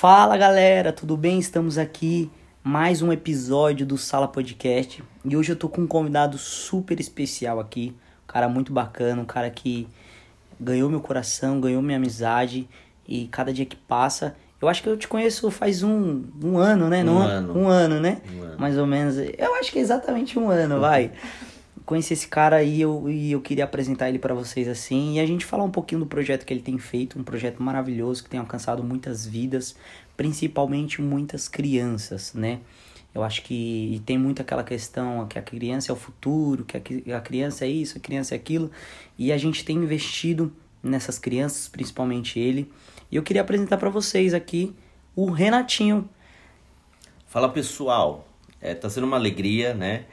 Fala galera, tudo bem? Estamos aqui mais um episódio do Sala Podcast e hoje eu tô com um convidado super especial aqui, um cara muito bacana, um cara que ganhou meu coração, ganhou minha amizade e cada dia que passa, eu acho que eu te conheço faz um, um ano, né? Um Não- ano. Um ano, né? Um ano. Mais ou menos. Eu acho que é exatamente um ano, vai. Conheci esse cara aí eu, e eu queria apresentar ele pra vocês assim e a gente falar um pouquinho do projeto que ele tem feito, um projeto maravilhoso que tem alcançado muitas vidas, principalmente muitas crianças, né? Eu acho que e tem muito aquela questão que a criança é o futuro, que a, cri- a criança é isso, a criança é aquilo, e a gente tem investido nessas crianças, principalmente ele. E eu queria apresentar pra vocês aqui o Renatinho. Fala pessoal, é, tá sendo uma alegria, né?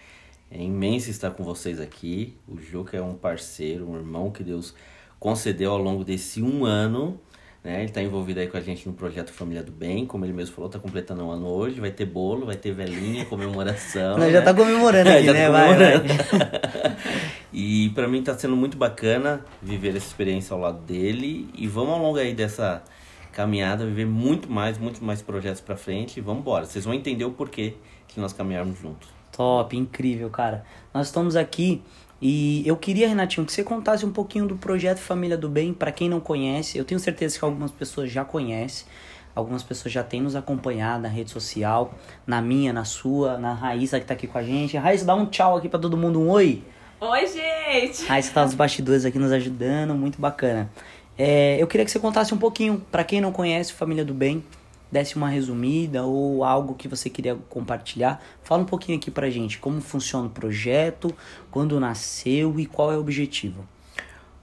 É imenso estar com vocês aqui. O Juca é um parceiro, um irmão que Deus concedeu ao longo desse um ano. Né? Ele tá envolvido aí com a gente no projeto Família do Bem, como ele mesmo falou, tá completando um ano hoje. Vai ter bolo, vai ter velhinha, comemoração. Nós já né? tá comemorando aqui, Já né? tá Vai, vai. comemorando. e pra mim tá sendo muito bacana viver essa experiência ao lado dele. E vamos ao longo aí dessa caminhada, viver muito mais, muito mais projetos pra frente. E vamos embora. Vocês vão entender o porquê que nós caminharmos juntos. Top, incrível, cara. Nós estamos aqui e eu queria, Renatinho, que você contasse um pouquinho do projeto Família do Bem, para quem não conhece. Eu tenho certeza que algumas pessoas já conhecem, algumas pessoas já têm nos acompanhado na rede social, na minha, na sua, na Raíssa que tá aqui com a gente. Raíssa, dá um tchau aqui para todo mundo, um oi. Oi, gente! Raíssa tá nos bastidores aqui nos ajudando, muito bacana. É, eu queria que você contasse um pouquinho, para quem não conhece Família do Bem, desse uma resumida ou algo que você queria compartilhar. Fala um pouquinho aqui pra gente como funciona o projeto, quando nasceu e qual é o objetivo.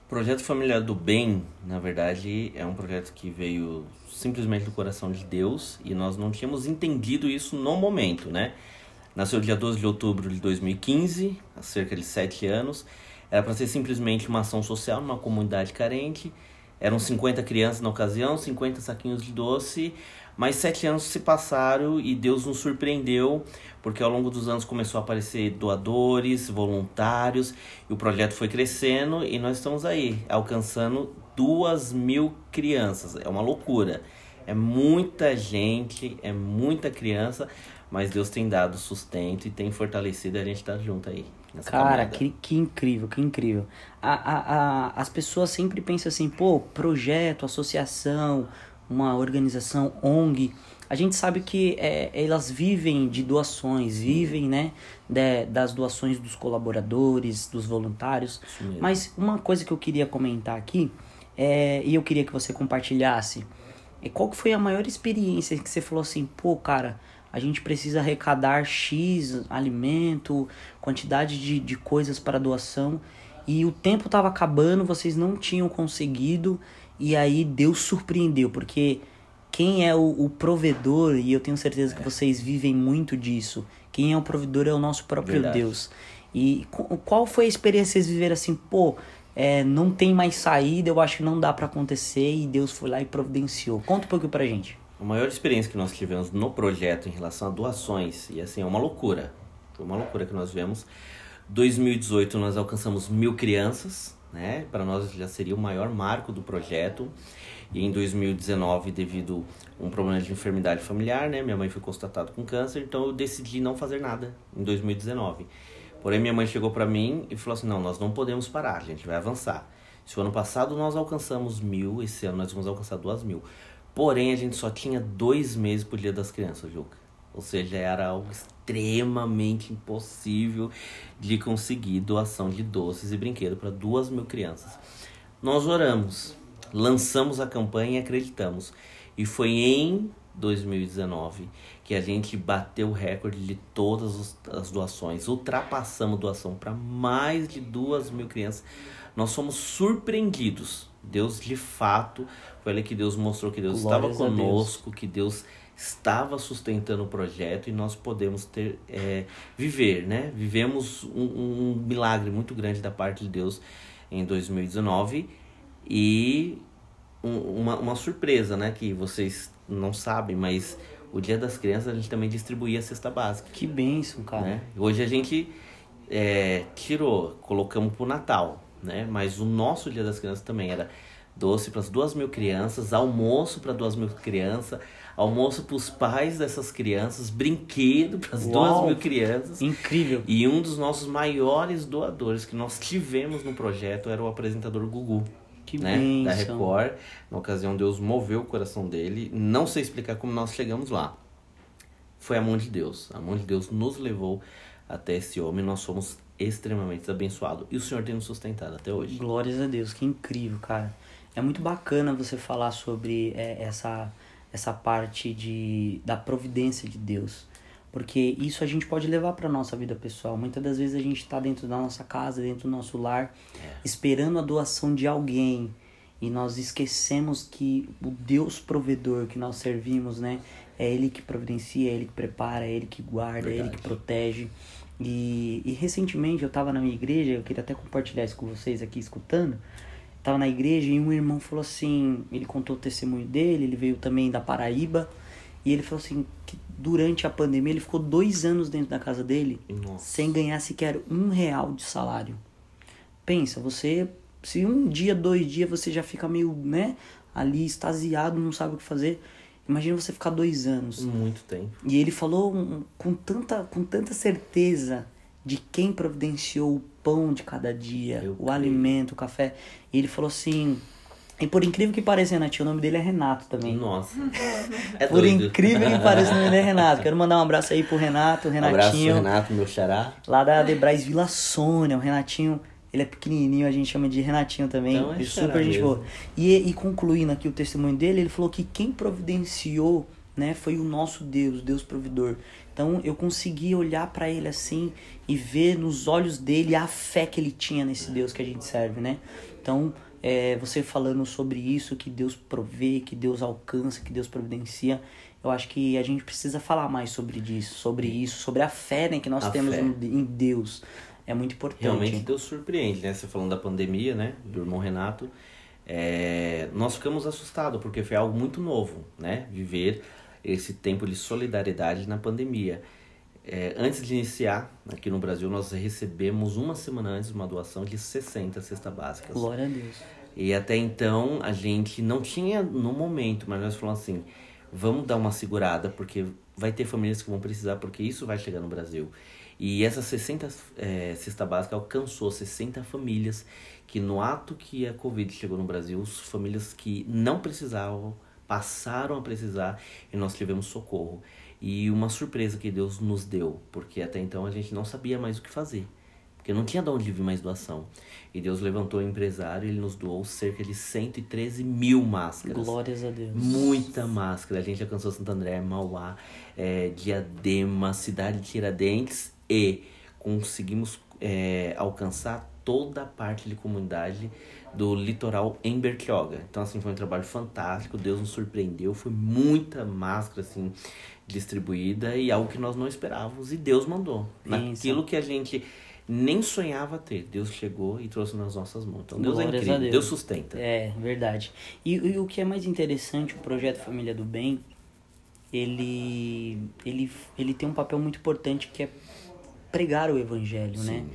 O projeto Família do Bem, na verdade, é um projeto que veio simplesmente do coração de Deus e nós não tínhamos entendido isso no momento, né? Nasceu dia 12 de outubro de 2015, há cerca de sete anos. Era para ser simplesmente uma ação social numa comunidade carente. Eram 50 crianças na ocasião, 50 saquinhos de doce. Mas sete anos se passaram e Deus nos surpreendeu, porque ao longo dos anos começou a aparecer doadores, voluntários, e o projeto foi crescendo e nós estamos aí, alcançando duas mil crianças. É uma loucura. É muita gente, é muita criança, mas Deus tem dado sustento e tem fortalecido a gente tá junto aí. Cara, que, que incrível, que incrível. A, a, a, as pessoas sempre pensam assim, pô, projeto, associação, uma organização, ONG. A gente sabe que é, elas vivem de doações, vivem, né, de- das doações dos colaboradores, dos voluntários. Mas uma coisa que eu queria comentar aqui, é, e eu queria que você compartilhasse, é qual que foi a maior experiência que você falou assim, pô, cara, a gente precisa arrecadar X alimento, quantidade de, de coisas para doação, e o tempo tava acabando, vocês não tinham conseguido, e aí Deus surpreendeu, porque quem é o, o provedor, e eu tenho certeza que vocês vivem muito disso, quem é o provedor é o nosso próprio Verdade. Deus. E qu- qual foi a experiência que vocês viveram assim, pô, é, não tem mais saída, eu acho que não dá pra acontecer e Deus foi lá e providenciou. Conta um pouquinho pra gente. A maior experiência que nós tivemos no projeto em relação a doações, e assim, é uma loucura. Foi uma loucura que nós vemos. 2018 nós alcançamos mil crianças, né? Para nós já seria o maior marco do projeto. E em 2019, devido a um problema de enfermidade familiar, né? Minha mãe foi constatada com câncer, então eu decidi não fazer nada em 2019. Porém, minha mãe chegou para mim e falou assim: não, nós não podemos parar, a gente vai avançar. Se o ano passado nós alcançamos mil, esse ano nós vamos alcançar duas mil. Porém, a gente só tinha dois meses pro Dia das Crianças, Juca. Ou seja, era algo extremamente impossível de conseguir doação de doces e brinquedos para duas mil crianças. Nós oramos, lançamos a campanha e acreditamos. E foi em 2019 que a gente bateu o recorde de todas as doações. Ultrapassamos doação para mais de duas mil crianças. Nós somos surpreendidos. Deus, de fato, foi ali que Deus mostrou que Deus Glórias estava a Deus. conosco, que Deus estava sustentando o projeto e nós podemos ter é, viver, né? Vivemos um, um milagre muito grande da parte de Deus em 2019 e um- uma, uma surpresa, né? Que vocês não sabem, mas o Dia das Crianças a gente também distribuía a cesta básica, Que bênção, cara. né? Hoje a gente é, tirou, colocamos pro Natal, né? Mas o nosso Dia das Crianças também era doce para as duas mil crianças, almoço para duas mil crianças, almoço para os pais dessas crianças, brinquedo para as duas mil crianças. Incrível. E um dos nossos maiores doadores que nós tivemos no projeto era o apresentador Gugu. Que né, da Record. Na ocasião, Deus moveu o coração dele. Não sei explicar como nós chegamos lá. Foi a mão de Deus. A mão de Deus nos levou até esse homem. Nós fomos extremamente abençoados. E o Senhor tem nos sustentado até hoje. Glórias a Deus, que incrível, cara. É muito bacana você falar sobre é, essa, essa parte de, da providência de Deus. Porque isso a gente pode levar para nossa vida pessoal. Muitas das vezes a gente está dentro da nossa casa, dentro do nosso lar, É. esperando a doação de alguém. E nós esquecemos que o Deus provedor que nós servimos, né? É Ele que providencia, é Ele que prepara, é Ele que guarda, é Ele que protege. E, e recentemente eu estava na minha igreja, eu queria até compartilhar isso com vocês aqui escutando. Tava na igreja e um irmão falou assim, ele contou o testemunho dele, ele veio também da Paraíba, e ele falou assim que durante a pandemia ele ficou dois anos dentro da casa dele Nossa. sem ganhar sequer um real de salário. Pensa, você se um dia, dois dias você já fica meio, né, ali extasiado, não sabe o que fazer. Imagina você ficar dois anos. Muito tempo. E ele falou com, tanta, com tanta certeza de quem providenciou o pão de cada dia, Eu o creio. alimento, o café. E ele falou assim. E por incrível que pareça, Renatinho, o nome dele é Renato também. Nossa. É Por doido. incrível que pareça, o nome dele é Renato. Quero mandar um abraço aí pro Renato, o Abraço, Renatinho. Renato, meu xará. Lá da Debrais Vila Sônia, o Renatinho, ele é pequenininho, a gente chama de Renatinho também, Então é e xará super gente mesmo. boa. E, e concluindo aqui o testemunho dele, ele falou que quem providenciou, né, foi o nosso Deus, Deus provedor. Então eu consegui olhar pra ele assim e ver nos olhos dele a fé que ele tinha nesse Deus que a gente serve, né? Então, é, você falando sobre isso, que Deus provê, que Deus alcança, que Deus providencia, eu acho que a gente precisa falar mais sobre isso, sobre isso, sobre a fé né, que nós A temos fé. em em Deus. É muito importante. Realmente Deus surpreende, né? Você falando da pandemia, né? Do irmão Renato. É, nós ficamos assustados, porque foi algo muito novo, né? Viver esse tempo de solidariedade na pandemia. É, antes de iniciar, aqui no Brasil, nós recebemos uma semana antes uma doação de 60 cestas básicas. Glória a Deus. E até então a gente não tinha no momento, mas nós falamos assim: vamos dar uma segurada, porque vai ter famílias que vão precisar, porque isso vai chegar no Brasil. E essa 60 é, cesta básica alcançou 60 famílias que no ato que a Covid chegou no Brasil, as famílias que não precisavam passaram a precisar e nós tivemos socorro. E uma surpresa que Deus nos deu, porque até então a gente não sabia mais o que fazer. Porque não tinha de onde vir mais doação. E Deus levantou o empresário e ele nos doou cerca de 113 mil máscaras. Glórias a Deus. Muita máscara. A gente alcançou Santo André, Mauá, é, Diadema, cidade de Tiradentes e conseguimos é, alcançar toda a parte de comunidade do litoral em Bertioga. Então, assim, foi um trabalho fantástico. Deus nos surpreendeu. Foi muita máscara, assim, distribuída e algo que nós não esperávamos. E Deus mandou. Naquilo que a gente nem sonhava ter. Deus chegou e trouxe nas nossas mãos. Então, Deus Glórias é incrível. Deus. Deus sustenta. É, verdade. E, e o que é mais interessante, o projeto Família do Bem, ele, ele, ele tem um papel muito importante que é pregar o evangelho, né?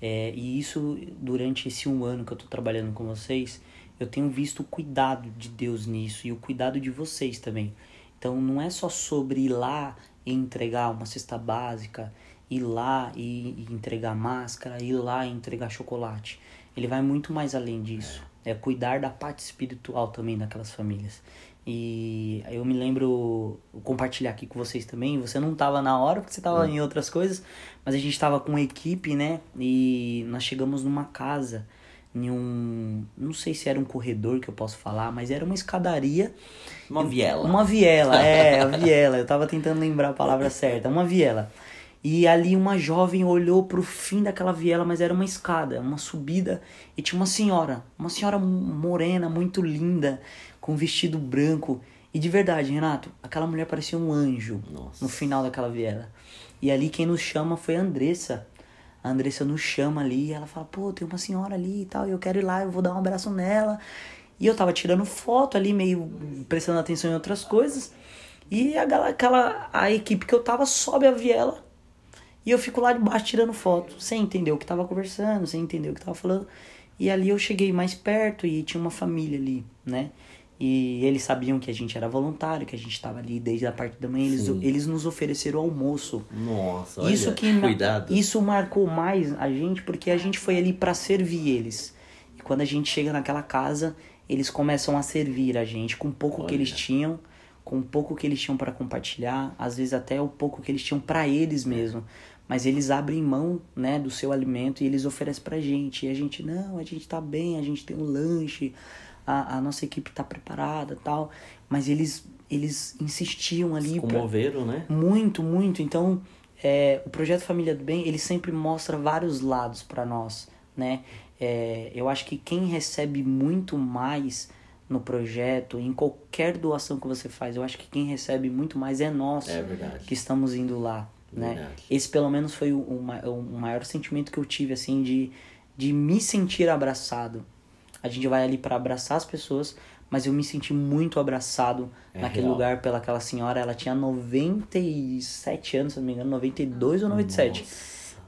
É, e isso, durante esse um ano que eu tô trabalhando com vocês, eu tenho visto o cuidado de Deus nisso e o cuidado de vocês também. Então, não é só sobre ir lá e entregar uma cesta básica, ir lá e, e entregar máscara, ir lá e entregar chocolate. Ele vai muito mais além disso. É cuidar da parte espiritual também daquelas famílias. E eu me lembro, compartilhar aqui com vocês também. Você não tava na hora porque você tava em outras coisas, mas a gente tava com equipe, né? E nós chegamos numa casa, em um. Não sei se era um corredor que eu posso falar, mas era uma escadaria. Uma viela. Uma viela, é, a viela. Eu tava tentando lembrar a palavra certa. Uma viela. E ali uma jovem olhou pro fim daquela viela, mas era uma escada, uma subida, e tinha uma senhora, uma senhora morena, muito linda, com um vestido branco. E de verdade, Renato, aquela mulher parecia um anjo Nossa. no final daquela viela. E ali quem nos chama foi a Andressa. A Andressa nos chama ali e ela fala, pô, tem uma senhora ali e tal, e eu quero ir lá, eu vou dar um abraço nela. E eu tava tirando foto ali, meio prestando atenção em outras coisas. E a, gal- aquela, a equipe que eu tava sobe a viela e eu fico lá debaixo tirando foto, sem entender o que tava conversando, sem entender o que tava falando. E ali eu cheguei mais perto e tinha uma família ali, né? E eles sabiam que a gente era voluntário, que a gente estava ali desde a parte da manhã. Eles, eles nos ofereceram almoço. Nossa, olha, isso que cuidado. Isso marcou mais a gente porque a gente foi ali para servir eles. E quando a gente chega naquela casa, eles começam a servir a gente com o pouco Olha. que eles tinham, com o pouco que eles tinham para compartilhar, às vezes até o pouco que eles tinham para eles mesmo. Mas eles abrem mão, né, do seu alimento e eles oferecem pra gente. E a gente, não, a gente tá bem, a gente tem um lanche, a, a nossa equipe tá preparada tal. Mas eles, eles insistiam ali. pra- Comoveram, né? muito, muito. Então, é, o projeto Família do Bem, ele sempre mostra vários lados para nós, né? É, eu acho que quem recebe muito mais no projeto, em qualquer doação que você faz, eu acho que quem recebe muito mais é nós É que estamos indo lá, né? Verdade. Esse pelo menos foi o, o o maior sentimento que eu tive, assim, de, de me sentir abraçado. A gente vai ali para abraçar as pessoas, mas eu me senti muito abraçado É naquele real. lugar pelaquela senhora. Ela tinha 97 anos, se não me engano, 92 ou 97.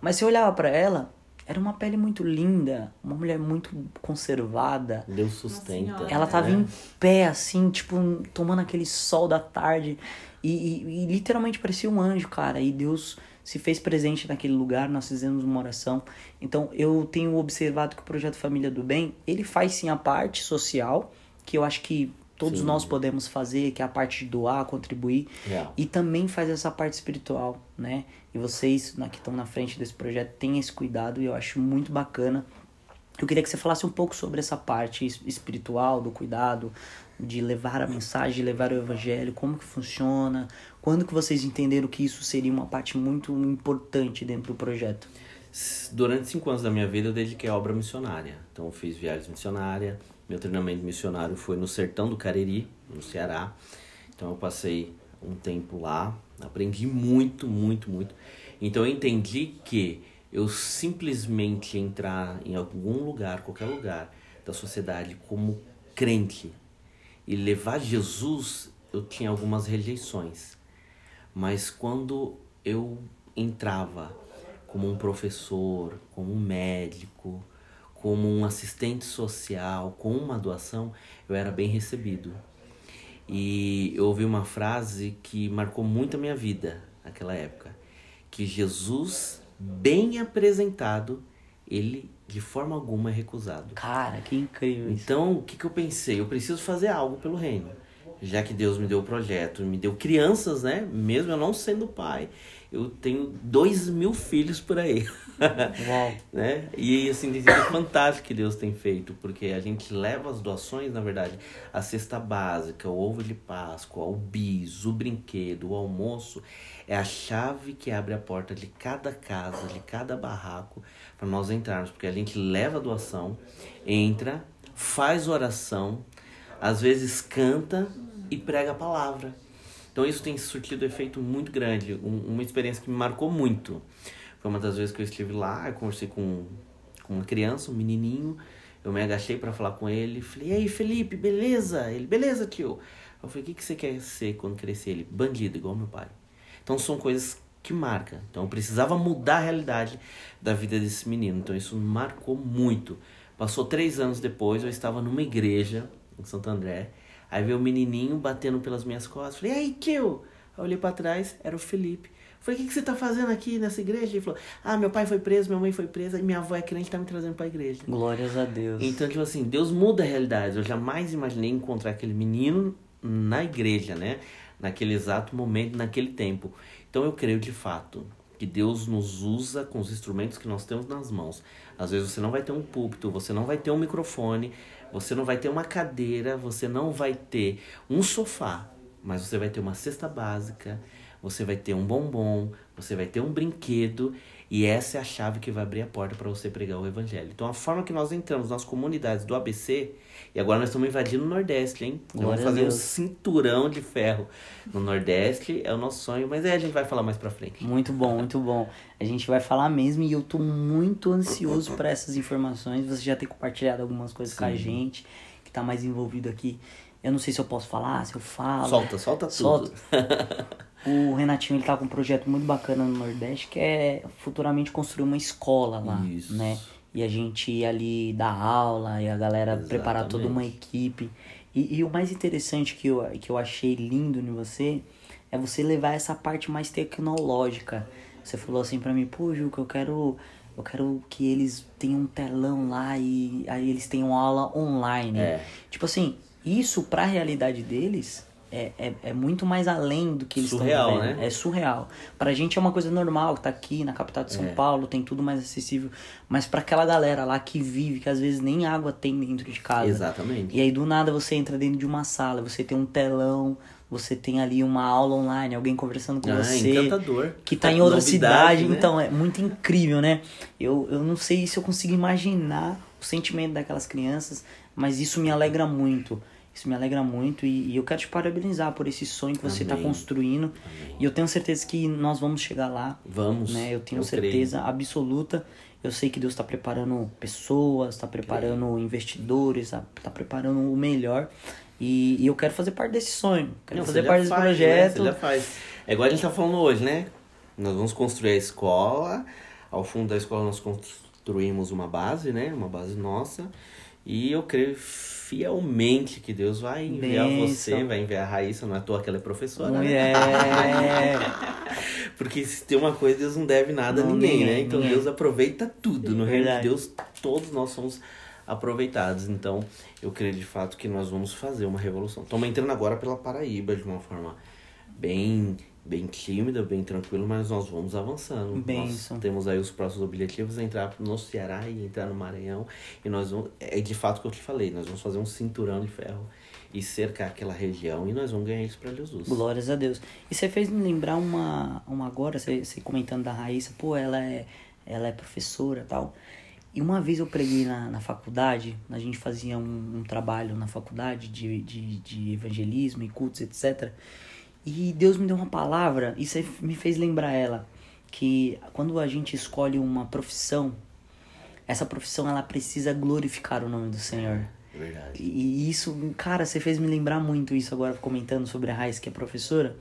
Mas se eu olhava para ela, era uma pele muito linda, uma mulher muito conservada. Deus sustenta. Ela tava né? em pé, assim, tipo, tomando aquele sol da tarde. E, e- e literalmente parecia um anjo, cara. E Deus se fez presente naquele lugar, nós fizemos uma oração. Então, eu tenho observado que o Projeto Família do Bem, ele faz sim a parte social, que eu acho que todos Sim. nós podemos fazer, que é a parte de doar, contribuir. Real. E também faz essa parte espiritual, né? E vocês na- que estão na frente desse projeto têm esse cuidado e eu acho muito bacana. Eu queria que você falasse um pouco sobre essa parte es- espiritual, do cuidado, de levar a mensagem, de levar o evangelho, como que funciona, quando que vocês entenderam que isso seria uma parte muito importante dentro do projeto. Durante cinco anos da minha vida eu dediquei à obra missionária. Então eu fiz viagens missionárias. Meu treinamento missionário foi no sertão do Cariri, no Ceará. Então eu passei um tempo lá, aprendi muito, muito, muito. Então eu entendi que eu simplesmente entrar em algum lugar, qualquer lugar da sociedade como crente e levar Jesus, eu tinha algumas rejeições. Mas quando eu entrava como um professor, como um médico, como um assistente social, com uma doação, eu era bem recebido. E eu ouvi uma frase que marcou muito a minha vida naquela época, que Jesus, bem apresentado, ele de forma alguma é recusado. Cara, que incrível isso. Então, o que, que eu pensei? Eu preciso fazer algo pelo reino. Já que Deus me deu o projeto, me deu crianças, né? Mesmo eu não sendo pai, eu tenho dois mil filhos por aí. Né? E assim, tem sido fantástico que Deus tem feito, porque a gente leva as doações, na verdade, a cesta básica, o ovo de Páscoa, o bis, o brinquedo, o almoço, é a chave que abre a porta de cada casa, de cada barraco, para nós entrarmos, porque a gente leva a doação, entra, faz oração, às vezes canta e prega a palavra. Então isso tem surtido efeito muito grande, um- uma experiência que me marcou muito. Foi uma das vezes que eu estive lá, eu conversei com, com uma criança, um menininho, eu me agachei para falar com ele, falei, e aí Felipe, beleza? Ele, beleza tio. Eu falei, o que, que você quer ser quando crescer? Ele, bandido, igual meu pai. Então são coisas que marcam. Então eu precisava mudar a realidade da vida desse menino. Então isso marcou muito. Passou três anos depois, eu estava numa igreja em Santo André. Aí veio o menininho batendo pelas minhas costas. Falei, e aí, tio? Aí eu olhei pra trás, era o Felipe. Falei, o que, que você tá fazendo aqui nessa igreja? Ele falou, ah, meu pai foi preso, minha mãe foi presa, e minha avó é crente, tá me trazendo pra igreja. Glórias a Deus. Então, tipo assim, Deus muda a realidade. Eu jamais imaginei encontrar aquele menino na igreja, né? Naquele exato momento, naquele tempo. Então, eu creio de fato que Deus nos usa com os instrumentos que nós temos nas mãos. Às vezes você não vai ter um púlpito, você não vai ter um microfone, você não vai ter uma cadeira, você não vai ter um sofá, mas você vai ter uma cesta básica, você vai ter um bombom, você vai ter um brinquedo e essa é a chave que vai abrir a porta para você pregar o evangelho. Então a forma que nós entramos nas comunidades do ABC, e agora nós estamos invadindo o Nordeste, hein? Glória vamos fazer um cinturão de ferro no Nordeste, é o nosso sonho, mas aí a gente vai falar mais pra frente. Muito bom, muito bom. A gente vai falar mesmo e eu tô muito ansioso para essas informações. Você já tem compartilhado algumas coisas com a Sim. gente, que tá mais envolvido aqui. Eu não sei se eu posso falar, se eu falo. Solta, solta tudo. Solta. O Renatinho ele tá com um projeto muito bacana no Nordeste que é futuramente construir uma escola lá, Isso. né? e a gente ir ali dar aula e a galera preparar toda uma equipe. E, e, o mais interessante que eu, que eu achei lindo em você é você levar essa parte mais tecnológica. Você falou assim para mim, pô, Juca, eu quero eu quero que eles tenham um telão lá e aí eles tenham aula online. É. Tipo assim, isso pra realidade deles é, é, é, muito mais além do que eles surreal, estão vivendo. Né? É surreal. Pra gente é uma coisa normal, que tá aqui na capital de São é. Paulo, tem tudo mais acessível. Mas para aquela galera lá que vive, que às vezes nem água tem dentro de casa. Exatamente. E aí do nada você entra dentro de uma sala, você tem um telão, você tem ali uma aula online, alguém conversando com ah, você. Encantador. Que tá em outra Novidade, cidade. Né? Então, é muito incrível, né? Eu, eu não sei se eu consigo imaginar o sentimento daquelas crianças, mas isso me alegra muito. Isso me alegra muito e, e eu quero te parabenizar por esse sonho que você está construindo. Amém. E eu tenho certeza que nós vamos chegar lá. Vamos. Né? Eu tenho eu certeza creio. absoluta. Eu sei que Deus está preparando pessoas, está preparando creio. investidores, está tá preparando o melhor. E, e, eu quero fazer parte desse sonho. Quero Não, fazer parte desse faz, né? projeto. Né? Você já faz. É igual a gente está falando hoje, né? Nós vamos construir a escola. Ao fundo da escola nós construímos uma base, né? Uma base nossa. E eu creio fielmente que Deus vai enviar Benção. você, vai enviar a Raíssa, não é à toa que ela é professora, Mulher. né? Porque se tem uma coisa, Deus não deve nada não, a ninguém, né? Então ninguém. Deus aproveita tudo. No reino de Deus, todos nós somos aproveitados. Então, eu creio de fato que nós vamos fazer uma revolução. Estamos entrando agora pela Paraíba de uma forma bem bem tímida, bem tranquilo, mas nós vamos avançando. Benção. Nós temos aí os próximos objetivos, entrar no Ceará e entrar no Maranhão. E nós vamos, é de fato o que eu te falei, nós vamos fazer um cinturão de ferro e cercar aquela região e nós vamos ganhar isso para Jesus. Glórias a Deus. E você fez me lembrar uma, uma agora, você, você comentando da Raíssa, pô, ela é, ela é professora tal. E uma vez eu preguei na, na faculdade, a gente fazia um, um trabalho na faculdade de, de, de evangelismo e cultos, etc. E Deus me deu uma palavra, isso me fez lembrar ela, que quando a gente escolhe uma profissão, essa profissão ela precisa glorificar o nome do Senhor. Verdade. E isso, cara, você fez me lembrar muito isso agora comentando sobre a Raiz, que é professora,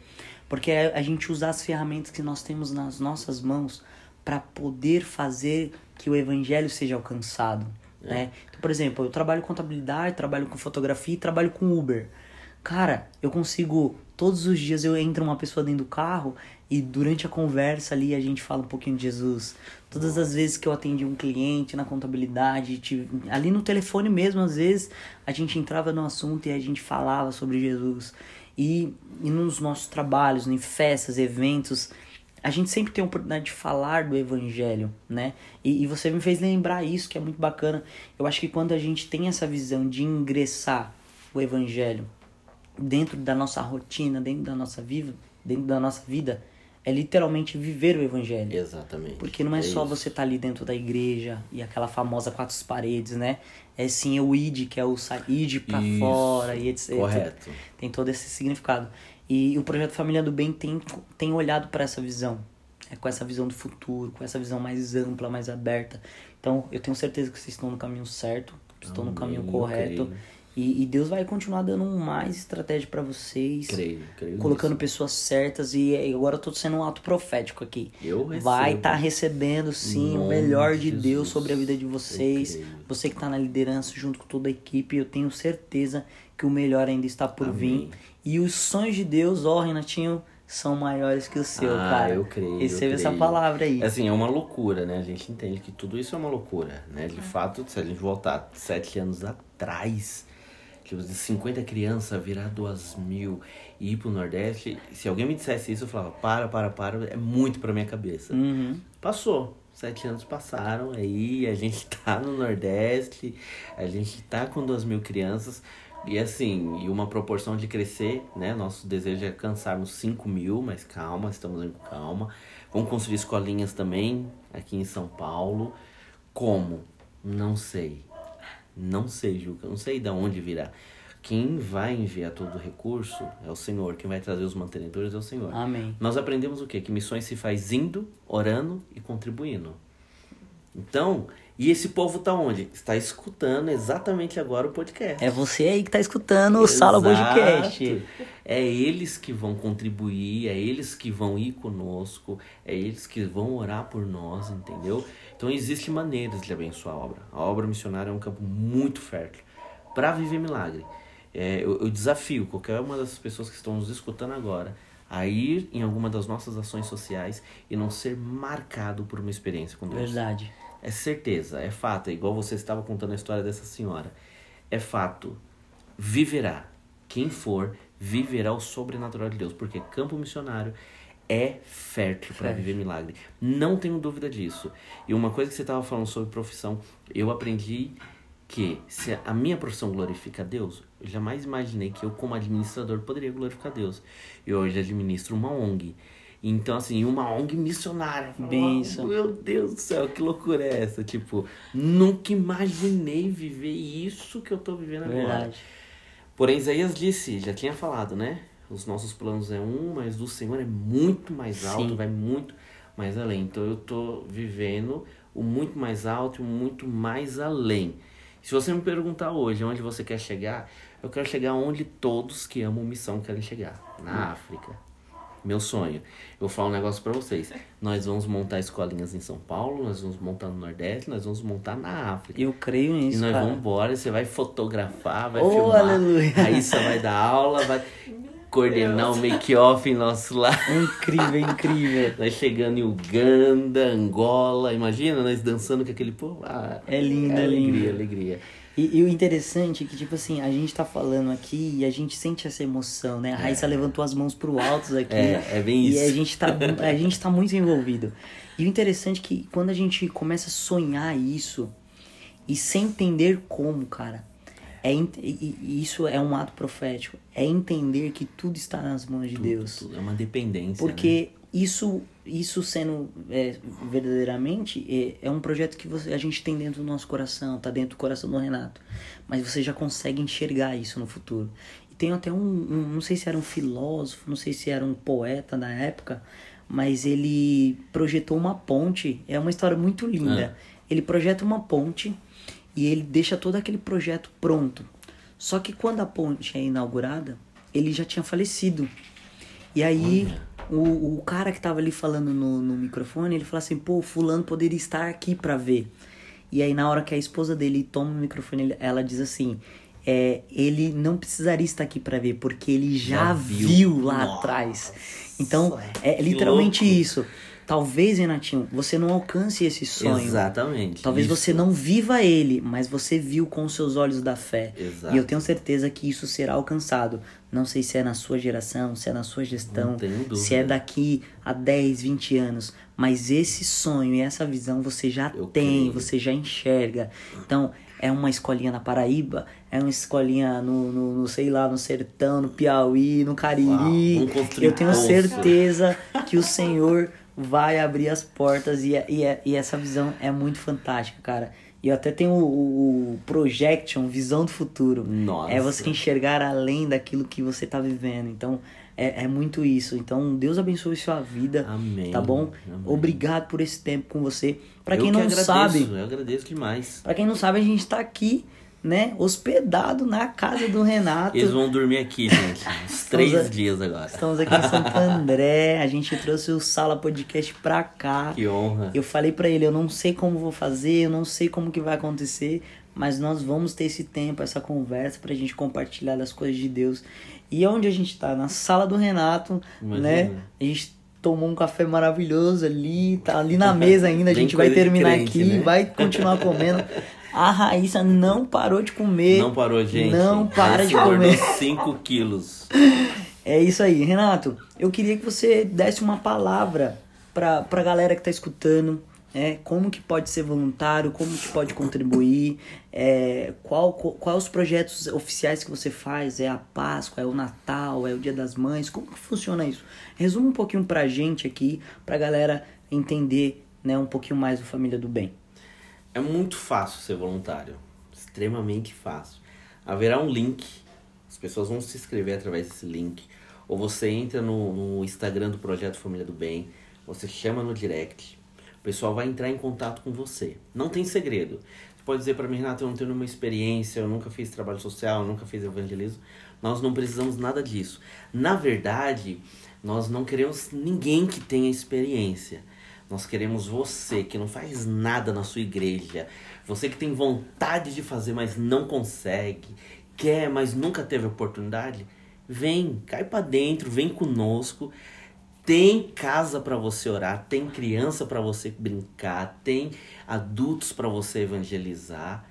porque é a gente usar as ferramentas que nós temos nas nossas mãos para poder fazer que o evangelho seja alcançado, é. né? Então, por exemplo, eu trabalho com contabilidade, trabalho com fotografia trabalho com Uber. Cara, eu consigo todos os dias eu entro uma pessoa dentro do carro e durante a conversa ali a gente fala um pouquinho de Jesus. Todas as vezes que eu atendi um cliente na contabilidade, ali no telefone mesmo, às vezes a gente entrava no assunto e a gente falava sobre Jesus. E, e nos nossos trabalhos, em festas, eventos, a gente sempre tem a oportunidade de falar do evangelho, né? E, e, você me fez lembrar isso, que é muito bacana. Eu acho que quando a gente tem essa visão de ingressar o evangelho dentro da nossa rotina, dentro da nossa vida, dentro da nossa vida, é literalmente viver o evangelho. Exatamente. Porque não é, é só isso. você estar tá ali dentro da igreja e aquela famosa quatro paredes, né? É sim o id, que é o sair para fora e etc. Correto. Tem todo esse significado. E o projeto Família do Bem tem, tem olhado para essa visão. É com essa visão do futuro, com essa visão mais ampla, mais aberta. Então, eu tenho certeza que vocês estão no caminho certo, estão Amém, no caminho correto. E, e, Deus vai continuar dando mais estratégia para vocês. Creio, creio colocando nisso. pessoas certas. E agora eu tô sendo um ato profético aqui. Eu recebo. Vai estar tá recebendo, sim, o melhor de, de Deus sobre a vida de vocês. Você que tá na liderança junto com toda a equipe. Eu tenho certeza que o melhor ainda está por Amém. vir. E os sonhos de Deus, ó, Renatinho, são maiores que o seu, ah, cara. eu creio. Receba essa palavra aí. Assim, é uma loucura, né? A gente entende que tudo isso é uma loucura, né? De fato, se a gente voltar sete anos atrás tipo, de 50 crianças virar duas mil e ir pro Nordeste, se alguém me dissesse isso, eu falava, para, para, para, é muito pra minha cabeça. Uhum. Passou. Sete anos passaram aí, a gente tá no Nordeste, a gente tá com duas mil crianças. E assim, e uma proporção de crescer, né? Nosso desejo é alcançarmos 5 mil, mas calma, estamos indo com calma. Vamos construir escolinhas também aqui em São Paulo. Como? Não sei. Não sei, Juca, não sei de onde virá. Quem vai enviar todo o recurso é o Senhor. Quem vai trazer os mantenedores é o Senhor. Amém. Nós aprendemos o quê? Que missões se faz indo, orando e contribuindo. Então, E esse povo tá onde? Está escutando exatamente agora o podcast. É você aí que tá escutando o Sala Podcast. É eles que vão contribuir, é eles que vão ir conosco, é eles que vão orar por nós, entendeu? Então existem maneiras de abençoar a obra. A obra missionária é um campo muito fértil para viver milagre. É, eu, eu desafio qualquer uma das pessoas que estão nos escutando agora a ir em alguma das nossas ações sociais e não ser marcado por uma experiência com Deus. Verdade. É certeza, é fato. É igual você estava contando a história dessa senhora. É fato. Viverá. Quem for, viverá o sobrenatural de Deus. Porque campo missionário é fértil para viver milagre. Não tenho dúvida disso. E uma coisa que você estava falando sobre profissão, eu aprendi que se a minha profissão glorifica a Deus, eu jamais imaginei que eu, como administrador, poderia glorificar a Deus. Eu hoje administro uma ONG. Então, assim, uma ONG missionária. Benção. Meu Deus do céu, que loucura é essa? Tipo, nunca imaginei viver isso que eu tô vivendo agora. Verdade. Porém, Isaías disse, já tinha falado, né? Os nossos planos é um, mas do Senhor é muito mais alto, Sim. vai muito mais além. Então, eu tô vivendo o muito mais alto e o muito mais além. Se você me perguntar hoje onde você quer chegar, eu quero chegar onde todos que amam missão querem chegar. Na África. Meu sonho. Eu falo um negócio pra vocês. Nós vamos montar escolinhas em São Paulo, nós vamos montar no Nordeste, nós vamos montar na África. Eu creio E nisso, nós cara. vamos embora, você vai fotografar, vai Oh, filmar. aleluia. Aí você vai dar aula, vai coordenar o make-off em nosso lar. Incrível, incrível. Nós chegando em Uganda, Angola, imagina nós dançando com aquele povo. Ah, É lindo, é alegria, lindo. alegria. E, e o interessante é que, tipo assim, a gente tá falando aqui e a gente sente essa emoção, né? A Raíssa levantou as mãos pro alto aqui. É, é bem E isso. a gente, tá, a gente tá muito envolvido. E o interessante é que quando a gente começa a sonhar isso e sem entender como, cara, é, e- e isso é um ato profético. É entender que tudo está nas mãos de Deus. Tudo, É uma dependência. né? Isso, isso sendo é, verdadeiramente, é, é um projeto que você, a gente tem dentro do nosso coração, tá dentro do coração do Renato. Mas você já consegue enxergar isso no futuro. E tem até um, um- não sei se era um filósofo, não sei se era um poeta na época, mas ele projetou uma ponte. É uma história muito linda. Ele projeta uma ponte e ele deixa todo aquele projeto pronto. Só que quando a ponte é inaugurada, ele já tinha falecido. E aí, o, o cara que tava ali falando no, no microfone, ele falou assim, pô, fulano poderia estar aqui pra ver. E aí, na hora que a esposa dele toma o microfone, ela diz assim, é, ele não precisaria estar aqui pra ver, porque ele já, Já viu. viu. lá Nossa. atrás. Então, é literalmente louco. isso. Talvez, Renatinho, você não alcance esse sonho. Exatamente. Talvez isso. você não viva ele, mas você viu com os seus olhos da fé. Exato. E eu tenho certeza que isso será alcançado. Não sei se é na sua geração, se é na sua gestão, se é daqui a 10, 20 anos. Mas esse sonho e essa visão você já Eu tem, creio. você já enxerga. Então, é uma escolinha na Paraíba, é uma escolinha no, no, no, sei lá, no sertão, no Piauí, no Cariri. Uau, eu tenho certeza que o Senhor vai abrir as portas e, é- e, é- e essa visão é muito fantástica, cara. E eu até tenho o, o, Projection, Visão do Futuro. Nossa. É você enxergar além daquilo que você tá vivendo. Então, é, é muito isso. Então, Deus abençoe sua vida. Amém. Tá bom? Amém. Obrigado por esse tempo com você. Pra Eu quem que não agradeço, sabe, Eu agradeço demais. para quem não sabe, a gente tá aqui, né, hospedado na casa do Renato. Eles vão dormir aqui, gente. Uns três a- dias agora. Estamos aqui em Santo André. A gente trouxe o Sala Podcast pra cá. Que honra. Eu falei pra ele, eu não sei como vou fazer, eu não sei como que vai acontecer, mas nós vamos ter esse tempo, essa conversa pra gente compartilhar das coisas de Deus. E onde a gente tá? Na sala do Renato, Imagina. né? A gente tomou um café maravilhoso ali, tá ali na mesa ainda, a gente vai terminar crente, aqui, né? vai continuar comendo. A Raíssa não parou de comer. Não parou, gente. Não para de comer. 5 quilos. É isso aí, Renato. Eu queria que você desse uma palavra pra, pra galera que tá escutando. É, como que pode ser voluntário, como que pode contribuir, é, qual, qual, quais os projetos oficiais que você faz, é a Páscoa, é o Natal, é o Dia das Mães, como que funciona isso? Resuma um pouquinho pra gente aqui, pra galera entender né, um pouquinho mais do Família do Bem. É muito fácil ser voluntário. Extremamente fácil. Haverá um link. As pessoas vão se inscrever através desse link. Ou você entra no, no Instagram do Projeto Família do Bem. Você chama no direct. O pessoal vai entrar em contato com você. Não tem segredo. Você pode dizer para mim, Renato, eu não tenho nenhuma experiência, eu nunca fiz trabalho social, eu nunca fiz evangelismo. Nós não precisamos nada disso. Na verdade, nós não queremos ninguém que tenha experiência. Nós queremos você que não faz nada na sua igreja, você que tem vontade de fazer, mas não consegue, quer, mas nunca teve oportunidade. Vem, cai para dentro, vem conosco. Tem casa para você orar, tem criança para você brincar, tem adultos para você evangelizar.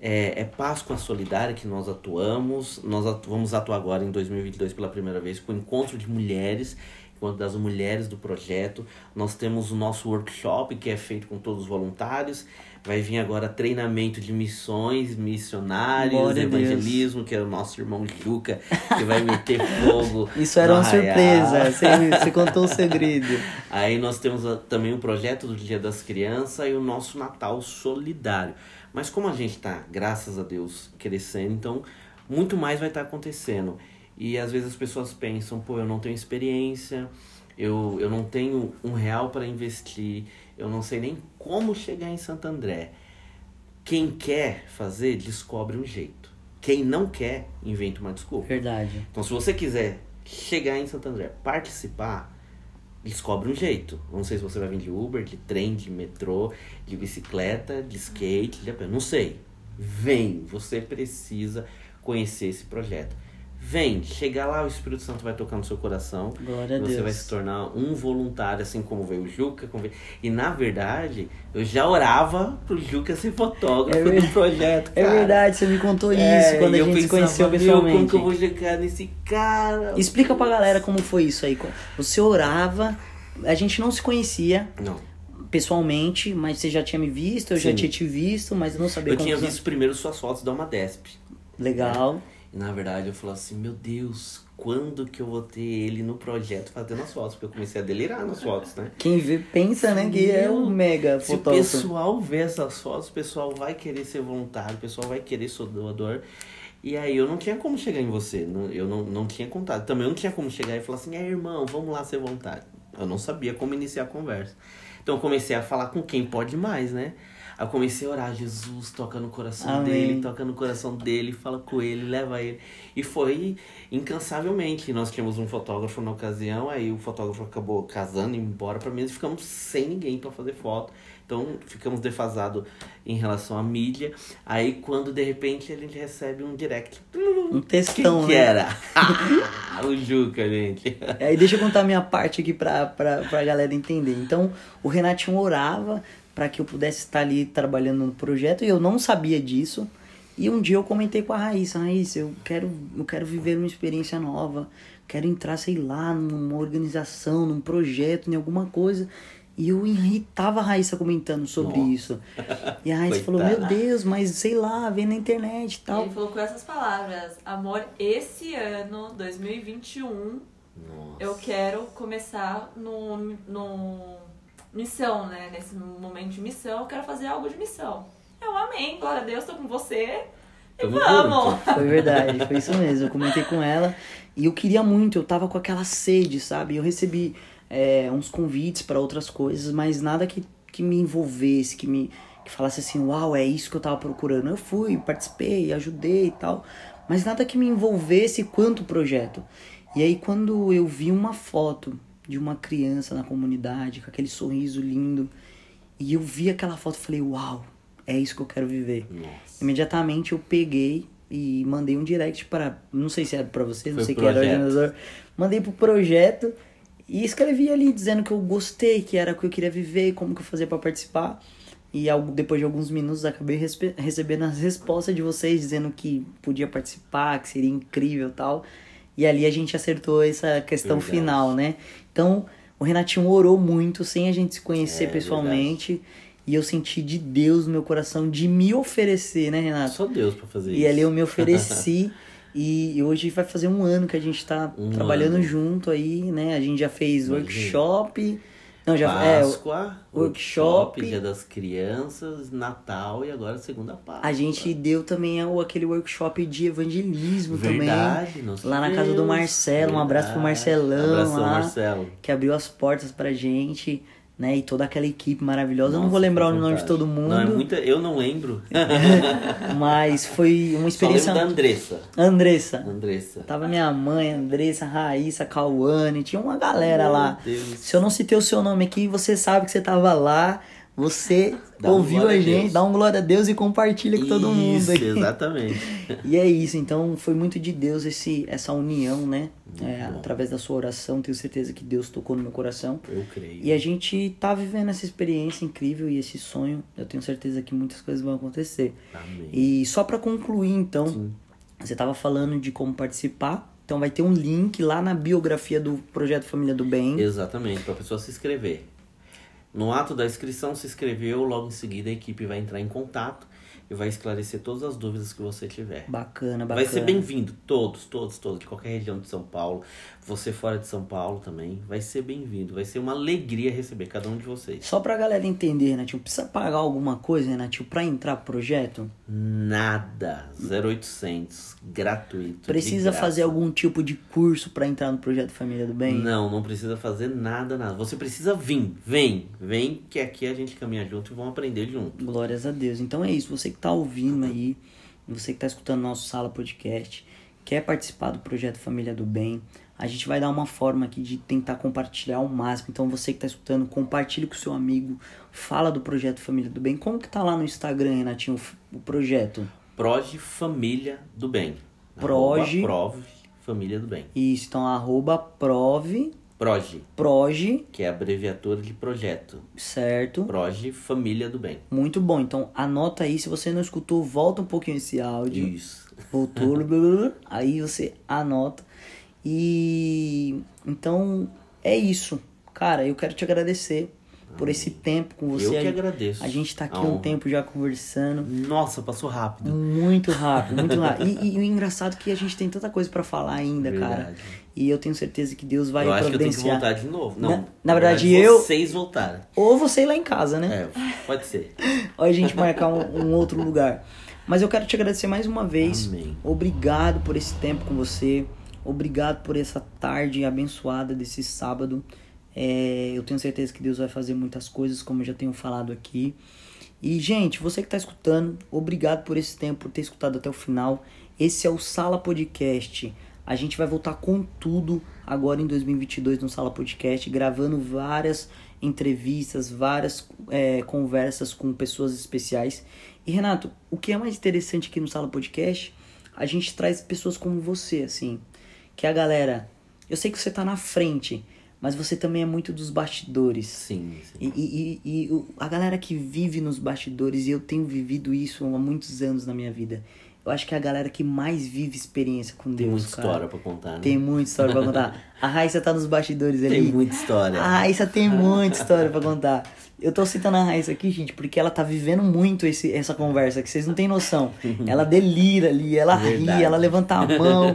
É, é Páscoa Solidária que nós atuamos. Nós atu vamos atuar agora em 2022 pela primeira vez com o encontro de mulheres, encontro das mulheres do projeto. Nós temos o nosso workshop que é feito com todos os voluntários. Vai vir agora treinamento de missões, missionários, Glória evangelismo, que é o nosso irmão Juca, que vai meter fogo. Isso era uma surpresa, você, você contou o segredo. Aí nós temos a- também o projeto do Dia das Crianças e o nosso Natal Solidário. Mas como a gente está, graças a Deus, crescendo, então muito mais vai estar acontecendo. E às vezes as pessoas pensam, pô, eu não tenho experiência, eu, eu não tenho um real para investir, eu não sei nem como chegar em Santo André. Quem quer fazer, descobre um jeito. Quem não quer, inventa uma desculpa. Verdade. Então, se você quiser chegar em Santo André, participar, descobre um jeito. Não sei se você vai vir de Uber, de trem, de metrô, de bicicleta, de skate, de. Não sei. Vem, você precisa conhecer esse projeto. Vem, chega lá, o Espírito Santo vai tocar no seu coração. Glória a você Deus. vai se tornar um voluntário, assim como veio o Juca. veio- E na verdade, eu já orava pro Juca ser fotógrafo É do ver- projeto. É cara. verdade, você me contou isso É, quando a eu gente se conheceu "Meu, pessoalmente. Como que eu vou chegar nesse cara? Explica pra galera como foi isso aí. Você orava, a gente não se conhecia Não. pessoalmente, mas você já tinha me visto, eu já Sim. tinha te visto, mas eu não sabia Eu como tinha que- visto primeiro suas fotos da Madesp. Legal. E na verdade eu falei assim, meu Deus, quando que eu vou ter ele no projeto fazendo as fotos? Porque eu comecei a delirar nas fotos, né? Quem vê, pensa, né, que é um mega Se o fotógrafo. pessoal ver essas fotos, o pessoal vai querer ser voluntário, o pessoal vai querer ser doador. E aí eu não tinha como chegar em você, eu não, não tinha contato. Também eu não tinha como chegar e falar assim, é irmão, vamos lá ser voluntário. Eu não sabia como iniciar a conversa. Então eu comecei a falar com quem pode mais, né? Aí eu comecei a orar, Jesus, toca no coração Amém. dele, toca no coração dele, fala com ele, leva ele. E foi incansavelmente. Nós tínhamos um fotógrafo na ocasião, aí o fotógrafo acabou casando, indo embora pra mim, e ficamos sem ninguém pra fazer foto. Então ficamos defasados em relação à mídia. Aí quando de repente a gente recebe um direct. Um Quem textão, que né? era? o Juca, gente. Aí deixa eu contar a minha parte aqui pra, pra, pra galera entender. Então, o Renatinho orava para que eu pudesse estar ali trabalhando no projeto e eu não sabia disso. E um dia eu comentei com a Raíssa, Raíssa, eu quero, eu quero viver uma experiência nova, quero entrar, sei lá, numa organização, num projeto, em alguma coisa. E eu irritava a Raíssa comentando sobre Nossa. isso. E a Raíssa falou, meu. Deus, mas sei lá, vem na internet e tal. Ele falou com essas palavras: Amor, esse ano, 2021, Nossa. eu quero começar no, no missão, né? Nesse momento de missão, eu quero fazer algo de missão. Eu amém, glória a Deus, tô com você. E vamos! junto. Foi verdade, foi isso mesmo. Eu comentei com ela e eu queria muito, eu tava com aquela sede, sabe? Eu recebi é, uns convites para outras coisas, mas nada que, que me envolvesse, que me que falasse assim, uau, é isso que eu tava procurando. Eu fui, participei, ajudei e tal, mas nada que me envolvesse quanto o projeto. E aí quando eu vi uma foto de uma criança na comunidade com aquele sorriso lindo, e eu vi aquela foto, eu falei, uau, é isso que eu quero viver. Nossa. Imediatamente eu peguei e mandei um direct para, não sei se era para você, não Foi sei pro quem era o organizador. Mandei pro projeto e escrevi ali dizendo que eu gostei, que era o que eu queria viver, como que eu fazia para participar. E depois de alguns minutos acabei recebendo as respostas de vocês dizendo que podia participar, que seria incrível e tal. E ali a gente acertou essa questão Verdade. final, né? Então, o Renatinho orou muito sem a gente se conhecer É, pessoalmente. E eu senti de Deus no meu coração de me oferecer, né, Renato? Só Deus pra fazer isso. E ali eu me ofereci. e hoje vai fazer um ano que a gente tá Um trabalhando ano. junto aí, né? A gente já fez Imagina. workshop. Não, já é, Páscoa, workshop. Dia das Crianças, Natal e agora segunda Páscoa. a gente deu também o- aquele workshop de evangelismo Verdade, também. nós Lá na tivemos. casa do Marcelo, um abraço pro Verdade. Marcelão Abração, lá. Marcelo. Que abriu as portas pra gente. Né? E toda aquela equipe maravilhosa. eu não Nossa, vou lembrar o nome de todo mundo, Não, é muita, eu não lembro. mas foi uma Só experiência. lembro da Andressa. Andressa. Andressa. Tava minha mãe, Andressa, Raíssa, Cauane, tinha uma galera Meu lá. Deus. Se eu não citei o seu nome aqui, você sabe que você tava lá, você Dá um ouviu glória a a gente, Deus. dá um glória a Deus e compartilha com todo mundo. Isso, aí. exatamente. E é isso, então foi muito de Deus esse, essa união, né? É, através da sua oração, tenho certeza que Deus tocou no meu coração. Eu creio. E a gente tá vivendo essa experiência incrível e esse sonho. Eu tenho certeza que muitas coisas vão acontecer. Amém. E só pra concluir, então, Sim. você tava falando de como participar. Então vai ter um link lá na biografia do Projeto Família do Bem. Exatamente, para a pessoa se inscrever. No ato da inscrição, se inscreveu, logo em seguida a equipe vai entrar em contato e vai esclarecer todas as dúvidas que você tiver. Bacana, bacana. Vai ser bem-vindo, todos, todos, todos, de qualquer região de São Paulo. Você fora de São Paulo também, vai ser bem-vindo. Vai ser uma alegria receber cada um de vocês. Só pra galera entender, Renatinho, precisa pagar alguma coisa, Renatinho, pra entrar pro projeto? Nada, 0800, gratuito. Precisa fazer algum tipo de curso pra entrar no Projeto Família do Bem? Não, não precisa fazer nada, nada. Você precisa vir, vem, vem, que aqui a gente caminha junto e vamos aprender junto. Glórias a Deus. Então é isso, você que tá ouvindo aí, você que tá escutando nosso Sala Podcast, quer participar do projeto Família do Bem, a gente vai dar uma forma aqui de tentar compartilhar ao máximo. Então você que tá escutando, compartilhe com o seu amigo, fala do projeto Família do Bem. Como que tá lá no Instagram, Renatinho, o projeto? Proge Família do Bem. Proge- Arroba Prove Família do Bem. Isso, então arroba prov, Proge, proge, que é a abreviatura de projeto. certo? Proge Família do Bem. Muito bom. Então anota aí, se você não escutou, volta um pouquinho esse áudio. Isso. Voltou, aí você anota. E então é isso. Cara, eu quero te agradecer por esse tempo com você. Eu que agradeço. A gente tá aqui um tempo já conversando. Nossa, passou rápido. Muito rápido, muito rápido. E, e o engraçado é que a gente tem tanta coisa pra falar ainda, cara. Verdade. E eu tenho certeza que Deus vai eu acho que eu tenho que providenciar. voltar de novo. Não, Na- na verdade, eu- Vocês voltaram. Ou você ir lá em casa, né? É, pode ser. Ou a gente marcar um, um outro lugar. Mas eu quero te agradecer mais uma vez. Amém. Obrigado por esse tempo com você. Obrigado por essa tarde abençoada desse sábado. É, eu tenho certeza que Deus vai fazer muitas coisas, como eu já tenho falado aqui. E, gente, você que está escutando, obrigado por esse tempo, por ter escutado até o final. Esse é o Sala Podcast. A gente vai voltar com tudo agora em 2022 no Sala Podcast, gravando várias entrevistas, várias é, conversas com pessoas especiais. E, Renato, o que é mais interessante aqui no Sala Podcast, a gente traz pessoas como você, assim, que é a galera. Eu sei que você tá na frente, mas você também é muito dos bastidores. Sim, sim. E, e, e, a galera que vive nos bastidores, e eu tenho vivido isso há muitos anos na minha vida, eu acho que é a galera que mais vive experiência com Tem Deus, muita cara. história pra contar, né? Tem muita história pra contar. A Raíssa tá nos bastidores ali. Tem muita história. A Raíssa tem muita história pra contar. Eu tô citando a Raíssa aqui, gente, porque ela tá vivendo muito esse, essa conversa, que vocês não têm noção. Ela delira ali, ela Verdade. ri, ela levanta a mão.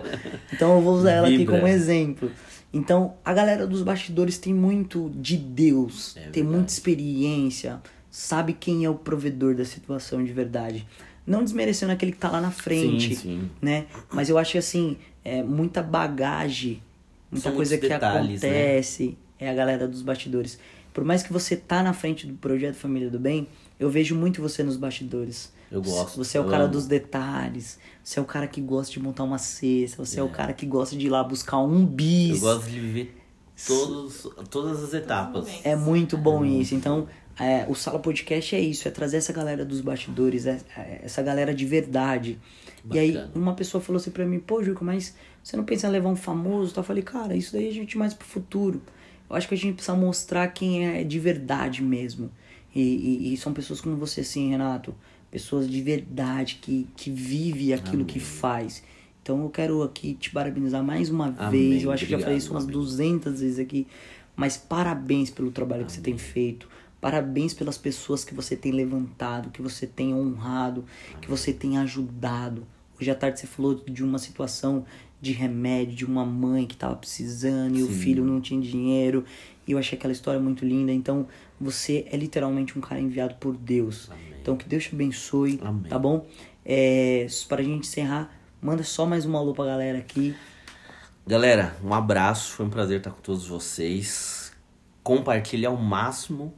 Então eu vou usar ela aqui Vibra. como exemplo. Então, a galera dos bastidores tem muito de Deus, É tem muita experiência, sabe quem é o provedor da situação de verdade. Não desmerecendo aquele que tá lá na frente, Sim, sim. né? Mas eu acho que assim, é muita bagagem, muita São coisa que detalhes, né? acontece, é a galera dos bastidores. Por mais que você tá na frente do projeto Família do Bem, eu vejo muito você nos bastidores. Eu gosto, Você é o cara amo. dos detalhes, você é o cara que gosta de montar uma cesta, você é, o cara que gosta de ir lá buscar um bis. Eu gosto de viver todos, todas as etapas. É muito bom isso. Então, é, o Sala Podcast é isso, é trazer essa galera dos bastidores, é- é- essa galera de verdade. E aí, Bacana. uma pessoa falou assim pra mim, pô, Juca, mas você não pensa em levar um famoso? Eu falei, cara, isso daí a gente mais pro futuro. Eu acho que a gente precisa mostrar quem é de verdade mesmo. E, e- e são pessoas como você, assim, Renato. Pessoas de verdade, que, que vive aquilo que faz. Então eu quero aqui te parabenizar mais uma Amém. vez. Eu acho que já falei Obrigado, isso umas amigo. 200 vezes aqui. Mas parabéns pelo trabalho que você tem feito. Parabéns pelas pessoas que você tem levantado, que você tem honrado, que você tem ajudado. Hoje à tarde você falou de uma situação de remédio, de uma mãe que estava precisando e o Sim. filho não tinha dinheiro. E eu achei aquela história muito linda. Então você é literalmente um cara enviado por Deus. Amém. Então que Deus te abençoe, Amém. tá bom? É, para a gente encerrar, manda só mais um alô pra galera aqui. Galera, um abraço. Foi um prazer estar com todos vocês. compartilhe ao máximo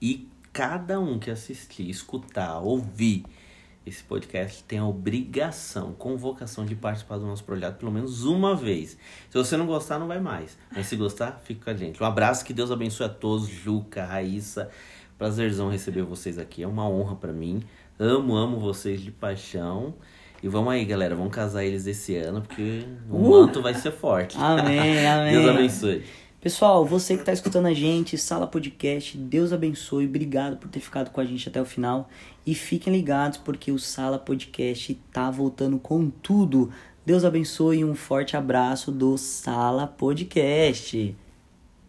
e cada um que assistir, escutar, ouvir esse podcast tem a obrigação, convocação de participar do nosso projeto pelo menos uma vez. Se você não gostar, não vai mais. Mas se gostar, fica com a gente. Um abraço, que Deus abençoe a todos, Juca, Raíssa. Prazerzão receber vocês aqui, é uma honra para mim. Amo, amo vocês de paixão. E vamos aí, galera, vamos casar eles esse ano, porque o Uh! manto vai ser forte. Amém, amém. Deus abençoe. Pessoal, você que está escutando a gente, Sala Podcast, Deus abençoe, obrigado por ter ficado com a gente até o final. E fiquem ligados porque o Sala Podcast tá voltando com tudo. Deus abençoe e um forte abraço do Sala Podcast.